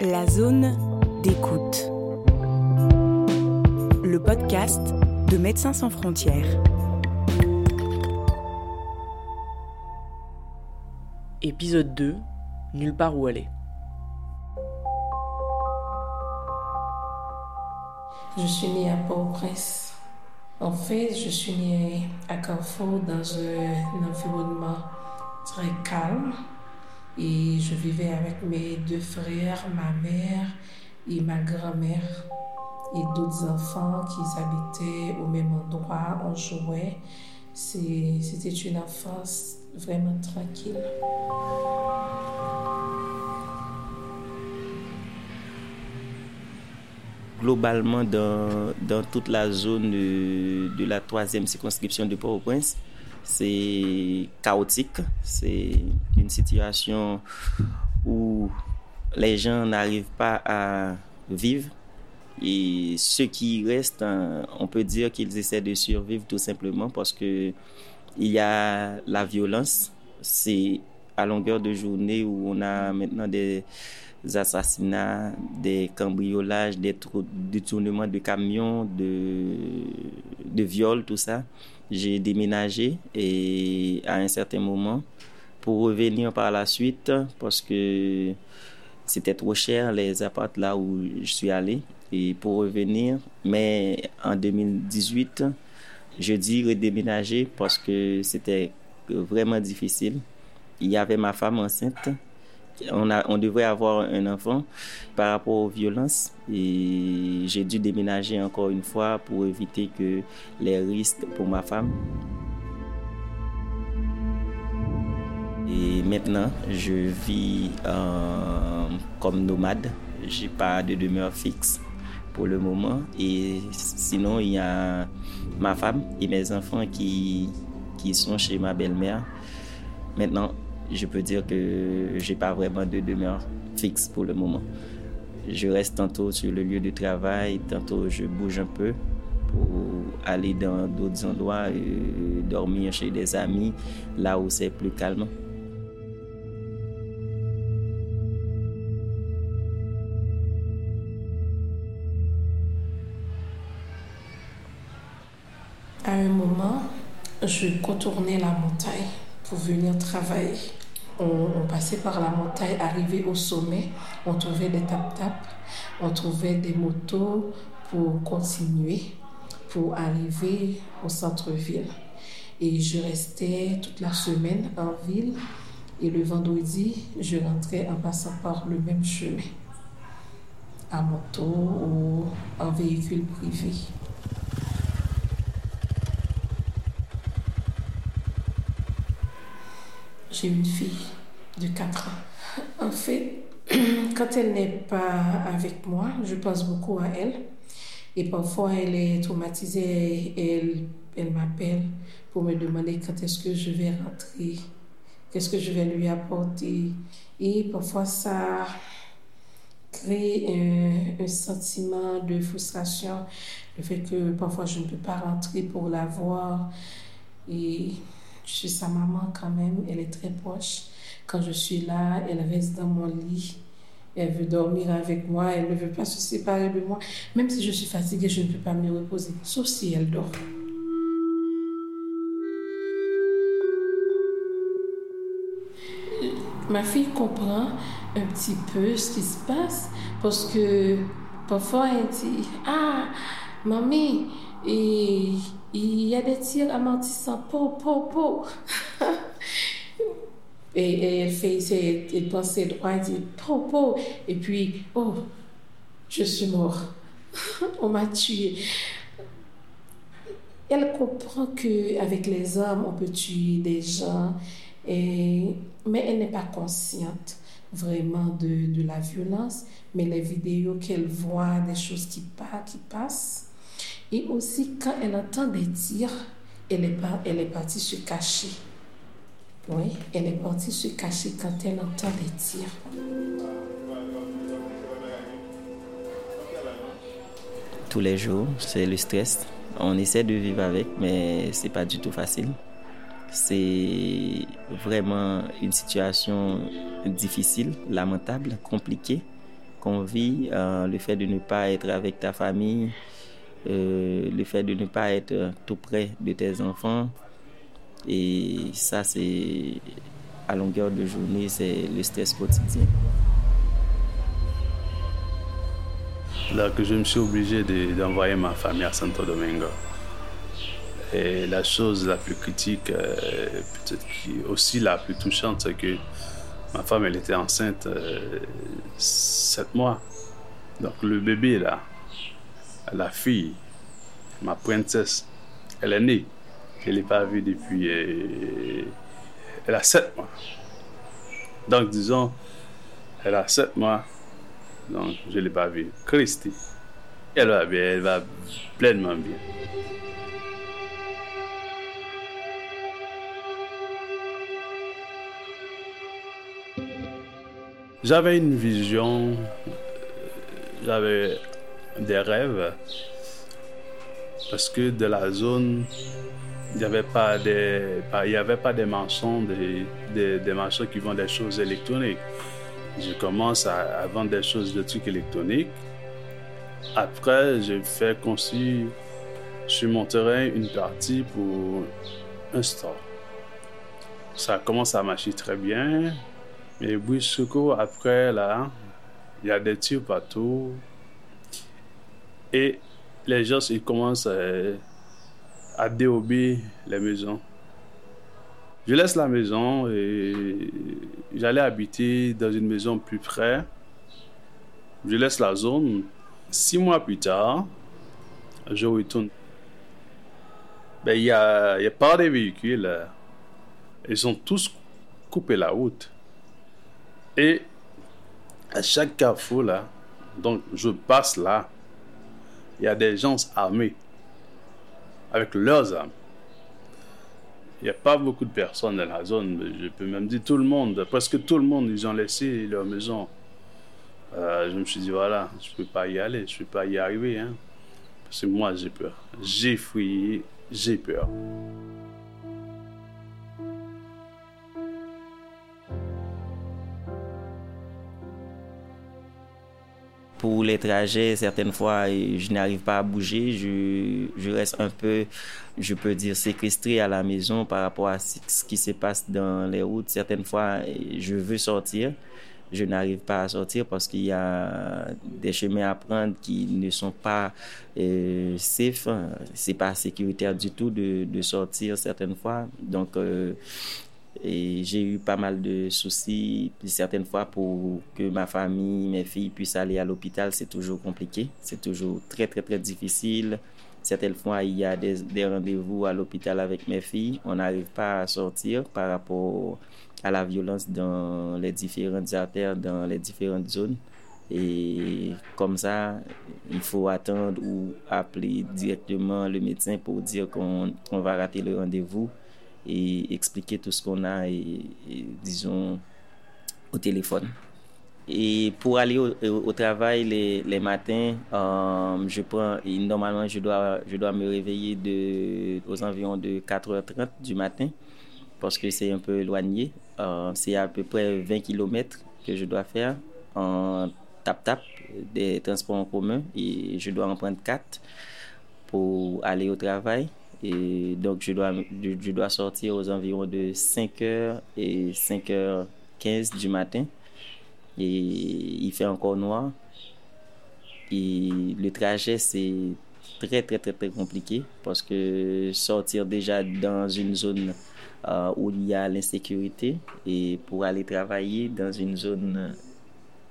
La zone d'écoute. Le podcast de Médecins sans frontières. Épisode 2 Nulle part où aller. Je suis née à Port-au-Prince. En fait, je suis née à Carrefour dans un environnement très calme et je vivais avec mes deux frères, ma mère et ma grand-mère et d'autres enfants qui habitaient au même endroit. On jouait. C'était une enfance vraiment tranquille. Globalement, dans, dans, toute la zone de, de la troisième circonscription de Port-au-Prince, c'est chaotique. C'est une situation où les gens n'arrivent pas à vivre. Et ceux qui restent, hein, on peut dire qu'ils essaient de survivre tout simplement parce que il y a la violence. C'est à longueur de journée où on a maintenant des assassinats, des cambriolages, des détournements de camions, de, de viols, tout ça. J'ai déménagé et à un certain moment, pour revenir par la suite, parce que c'était trop cher les appartements là où je suis allé, et pour revenir, mais en 2018, je dis redéménager parce que c'était vraiment difficile. Il y avait ma femme enceinte. On, devrait avoir un enfant par rapport aux violences et j'ai dû déménager encore une fois pour éviter que les risques pour ma femme. Et maintenant, je vis euh, comme nomade. J'ai pas de demeure fixe pour le moment. Et sinon, il y a ma femme et mes enfants qui, qui sont chez ma belle-mère. Maintenant, je peux dire que j'ai pas vraiment de demeure fixe pour le moment. Je reste tantôt sur le lieu de travail, tantôt je bouge un peu pour aller dans d'autres endroits, dormir chez des amis, là où c'est plus calme. À un moment, je contournais la montagne pour venir travailler. On, passait par la montagne, arrivé au sommet, on trouvait des tap-tap, on trouvait des motos pour continuer, pour arriver au centre-ville. Et je restais toute la semaine en ville et le vendredi, je rentrais en passant par le même chemin, à moto ou en véhicule privé. J'ai une fille de 4 ans. En fait, quand elle n'est pas avec moi, je pense beaucoup à elle. Et parfois, elle est traumatisée et elle, elle m'appelle pour me demander quand est-ce que je vais rentrer, qu'est-ce que je vais lui apporter. Et parfois, ça crée un, un, sentiment de frustration, le fait que parfois je ne peux pas rentrer pour la voir. Et je suis sa maman quand même, elle est très proche. Quand je suis là, elle reste dans mon lit. Elle veut dormir avec moi, elle ne veut pas se séparer de moi. Même si je suis fatiguée, je ne peux pas me reposer, sauf si elle dort. Ma fille comprend un petit peu ce qui se passe parce que parfois elle dit Ah, mamie, il y a des tirs amortissants, po, po, po. et, et, elle fait, elle pense ses elle dit po, po. Et puis, oh, je suis mort. On m'a tué. Elle comprend qu'avec les hommes, on peut tuer des gens, et, mais elle n'est pas consciente vraiment de, de, la violence. Mais les vidéos qu'elle voit, des choses qui, qui passent, et aussi, quand elle entend des tirs, elle est, elle est partie se cacher. Oui, elle est partie se cacher quand elle entend des tirs. Tous les jours, c'est le stress. On essaie de vivre avec, mais c'est pas du tout facile. C'est vraiment une situation difficile, lamentable, compliquée qu'on vit, le fait de ne pas être avec ta famille, le fait de ne pas être tout près de tes enfants. Et ça, c'est à longueur de journée, c'est le stress quotidien. Là que je me suis obligé d'envoyer ma famille à Santo Domingo. Et la chose la plus critique, euh, peut-être aussi la plus touchante, c'est que ma femme, elle était enceinte euh, sept mois. Donc le bébé, là, la fille, ma princesse, elle est née. Je ne l'ai pas vue depuis... Euh, elle a sept mois. Donc disons, elle a sept mois. Donc je ne l'ai pas vue. Christy, elle va bien, elle va pleinement bien. J'avais une vision, euh, j'avais des rêves, parce que de la zone, il n'y avait pas des, il y avait pas des marchands, des, des, marchands qui vendent des choses électroniques. Je commence à, vendre des choses de trucs électroniques. Après, j'ai fait construire sur mon terrain une partie pour un store. Ça commence à marcher très bien. Mais brusquement, après, là, il y a des tirs partout. Et les gens, ils commencent à, à dérober les maisons. Je laisse la maison et j'allais habiter dans une maison plus près. Je laisse la zone. Six mois plus tard, je retourne. Ben, il n'y a, y a pas de véhicules. Ils ont tous coupé la route. Et à chaque carrefour, là, donc je passe là, il y a des gens armés avec leurs armes. Il n'y a pas beaucoup de personnes dans la zone, je peux même dire tout le monde, presque tout le monde, ils ont laissé leur maison. Euh, je me suis dit, voilà, je ne peux pas y aller, je ne peux pas y arriver. Hein, parce que moi, j'ai peur. J'ai fui, j'ai peur. Pour les trajets, certaines fois, je n'arrive pas à bouger. Je, je, reste un peu, je peux dire, séquestré à la maison par rapport à ce qui se passe dans les routes. Certaines fois, je veux sortir. Je n'arrive pas à sortir parce qu'il y a des chemins à prendre qui ne sont pas euh, safe. C'est pas sécuritaire du tout de, de sortir certaines fois. Donc, euh, et j'ai eu pas mal de soucis. certaines fois, pour que ma famille, mes filles puissent aller à l'hôpital, c'est toujours compliqué. C'est toujours très, très, très difficile. Certaines fois, il y a des, rendez-vous à l'hôpital avec mes filles. On n'arrive pas à sortir par rapport à la violence dans les différentes artères, dans les différentes zones. Et comme ça, il faut attendre ou appeler directement le médecin pour dire qu'on va rater le rendez-vous et expliquer tout ce qu'on a, et, disons, au téléphone. Et pour aller au, travail les, matins, euh, je prends, normalement, je dois, je dois me réveiller de, aux environs de 4h30 du matin parce que c'est un peu éloigné. Euh, c'est à peu près 20 km que je dois faire en tap-tap des transports en commun et je dois en prendre 4 pour aller au travail. Et donc, je dois, je, dois sortir aux environs de 5h et 5h15 du matin. Et il fait encore noir. Et le trajet, c'est très, très, très, très compliqué parce que sortir déjà dans une zone euh, où il y a l'insécurité et pour aller travailler dans une zone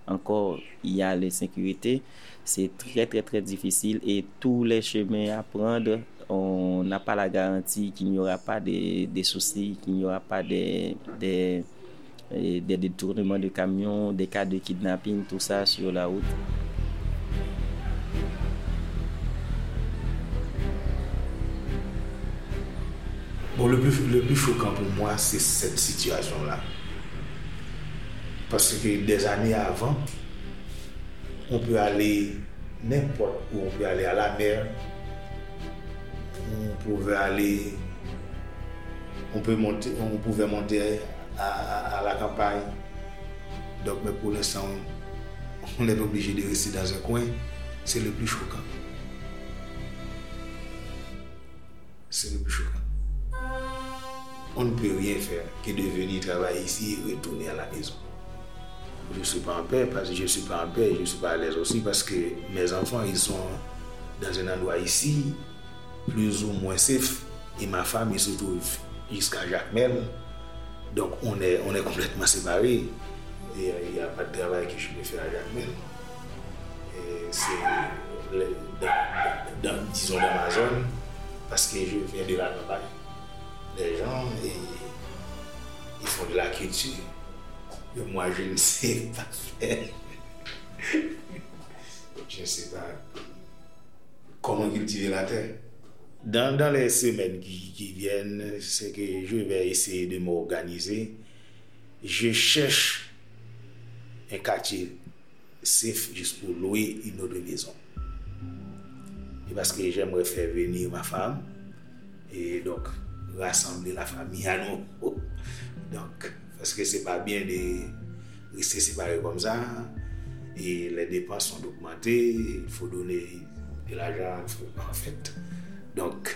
encore il y a l'insécurité, c'est très, très, très difficile et tous les chemins à prendre on n'a pas la garantie qu'il n'y aura pas des, soucis, qu'il n'y aura pas des, des, des, détournements de camions, des cas de kidnapping, tout ça sur la route. Bon, le plus, le plus pour moi, c'est cette situation-là. Parce que des années avant, on peut aller n'importe où, on peut aller à la mer, pouvait aller, on, peut monter, on pouvait monter à, la campagne. Donc, mais pour l'instant, on est obligé de rester dans un coin, c'est le plus choquant. C'est le plus choquant. On ne peut rien faire que de venir travailler ici et retourner à la maison. Je ne suis pas en paix parce que je ne suis pas en paix, je ne suis pas à l'aise aussi parce que mes enfants, ils sont dans un endroit ici, plus ou moins safe, et ma femme, il se trouve jusqu'à Jacmel. Donc on est, on est complètement séparés. Et il n'y a pas de travail que je peux faire à Jacmel. C'est, dans, dans, disons, dans ma zone, parce que je viens de la campagne. Les gens, et, ils font de la culture. Et moi, je ne sais pas faire. je ne sais pas comment cultiver la terre. Dans, les semaines qui, qui viennent, c'est que je vais essayer de m'organiser. Je cherche un quartier safe juste pour louer une autre maison. Et parce que j'aimerais faire venir ma femme et donc rassembler la famille à nous. Donc, parce que c'est pas bien de rester séparés comme ça. Et les dépenses sont augmentées, il faut donner de l'argent, en fait. Donc,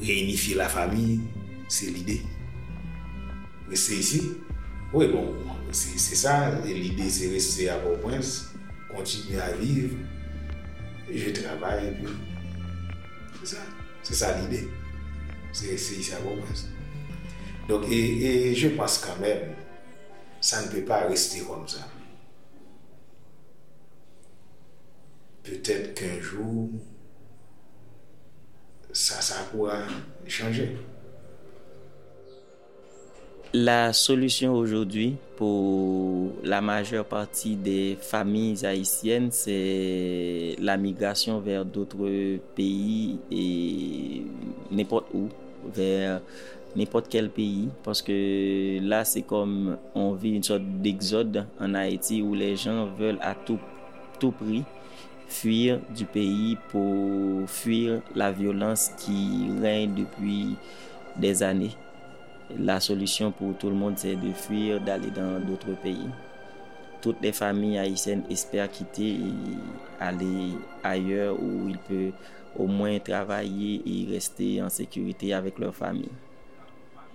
réunifier la famille, c'est l'idée. Rester ici, oui, bon, c'est ça. L'idée, c'est rester à Port-au-Prince, continuer à vivre. Je travaille, puis. C'est ça. C'est ça l'idée. C'est ici à Port-au-Prince. Donc, et je pense quand même, ça ne peut pas rester comme ça. Peut-être qu'un jour, ça, ça pourra changer. La solution aujourd'hui pour la majeure partie des familles haïtiennes, c'est la migration vers d'autres pays et n'importe où, vers n'importe quel pays. Parce que là, c'est comme on vit une sorte d'exode en Haïti où les gens veulent à tout, tout prix fuir du pays pour fuir la violence qui règne depuis des années. La solution pour tout le monde, c'est de fuir, d'aller dans d'autres pays. Toutes les familles haïtiennes espèrent quitter et aller ailleurs où ils peuvent au moins travailler et rester en sécurité avec leur famille.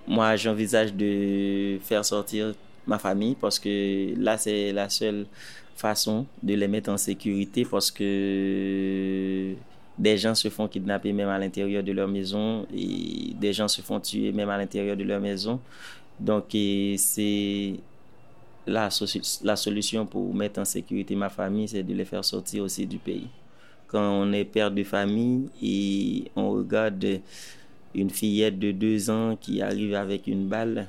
Moi, j'envisage de faire sortir ma famille parce que là, c'est la seule façon de les mettre en sécurité parce que des gens se font kidnapper même à l'intérieur de leur maison et des gens se font tuer même à l'intérieur de leur maison. Donc, c'est la, solution pour mettre en sécurité ma famille, c'est de les faire sortir aussi du pays. Quand on est père de famille et on regarde une fillette de deux ans qui arrive avec une balle,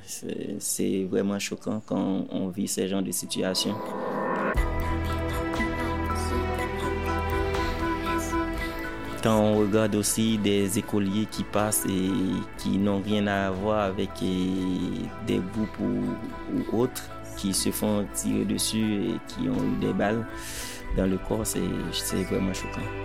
c'est vraiment choquant quand on vit ce genre de situation. Quand on regarde aussi des écoliers qui passent et qui n'ont rien à voir avec des groupes ou, autres, qui se font tirer dessus et qui ont eu des balles dans le corps, c'est vraiment choquant.